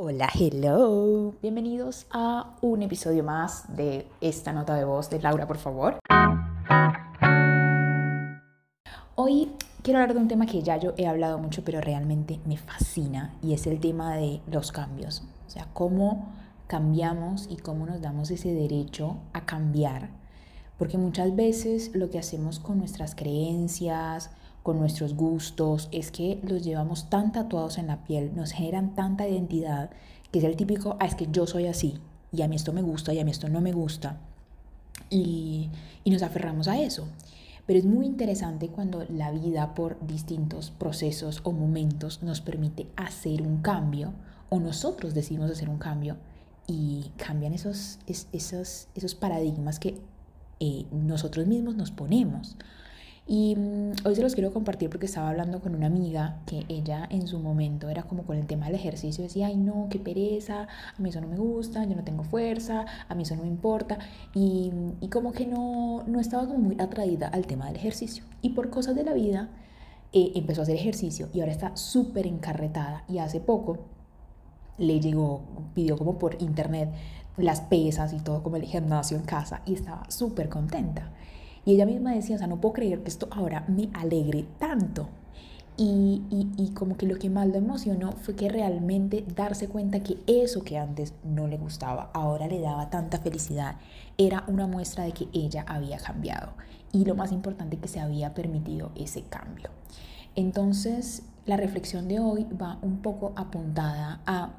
Hola, hello. Bienvenidos a un episodio más de esta nota de voz de Laura, por favor. Hoy quiero hablar de un tema que ya yo he hablado mucho, pero realmente me fascina y es el tema de los cambios. O sea, cómo cambiamos y cómo nos damos ese derecho a cambiar. Porque muchas veces lo que hacemos con nuestras creencias, con nuestros gustos, es que los llevamos tan tatuados en la piel, nos generan tanta identidad, que es el típico, ah, es que yo soy así, y a mí esto me gusta, y a mí esto no me gusta, y, y nos aferramos a eso. Pero es muy interesante cuando la vida por distintos procesos o momentos nos permite hacer un cambio, o nosotros decidimos hacer un cambio, y cambian esos, esos, esos paradigmas que eh, nosotros mismos nos ponemos. Y mm, hoy se los quiero compartir porque estaba hablando con una amiga que ella en su momento era como con el tema del ejercicio, decía, ay no, qué pereza, a mí eso no me gusta, yo no tengo fuerza, a mí eso no me importa. Y, y como que no, no estaba como muy atraída al tema del ejercicio. Y por cosas de la vida eh, empezó a hacer ejercicio y ahora está súper encarretada. Y hace poco le llegó, pidió como por internet las pesas y todo como el gimnasio en casa y estaba súper contenta. Y ella misma decía, o sea, no puedo creer que esto ahora me alegre tanto. Y, y, y, como que lo que más lo emocionó fue que realmente darse cuenta que eso que antes no le gustaba, ahora le daba tanta felicidad, era una muestra de que ella había cambiado. Y lo más importante, que se había permitido ese cambio. Entonces, la reflexión de hoy va un poco apuntada a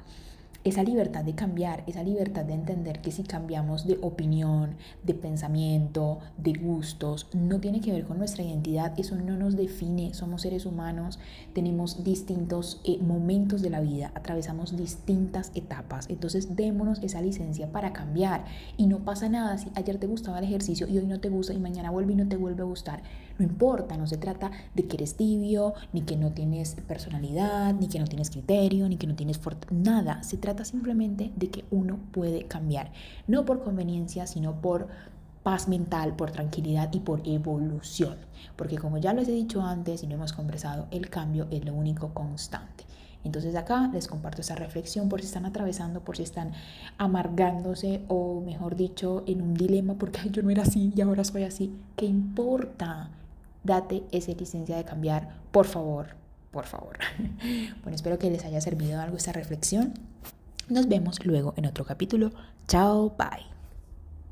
esa libertad de cambiar, esa libertad de entender que si cambiamos de opinión, de pensamiento, de gustos, no tiene que ver con nuestra identidad, eso no nos define, somos seres humanos, tenemos distintos eh, momentos de la vida, atravesamos distintas etapas, entonces démonos esa licencia para cambiar. Y no pasa nada si ayer te gustaba el ejercicio y hoy no te gusta y mañana vuelve y no te vuelve a gustar, no importa, no se trata de que eres tibio, ni que no tienes personalidad, ni que no tienes criterio, ni que no tienes nada, trata simplemente de que uno puede cambiar, no por conveniencia, sino por paz mental, por tranquilidad y por evolución. Porque como ya les he dicho antes y no hemos conversado, el cambio es lo único constante. Entonces acá les comparto esa reflexión por si están atravesando, por si están amargándose o mejor dicho en un dilema porque yo no era así y ahora soy así. ¿Qué importa? Date esa licencia de cambiar, por favor, por favor. Bueno, espero que les haya servido algo esta reflexión. Nos vemos luego en otro capítulo. Chao, bye.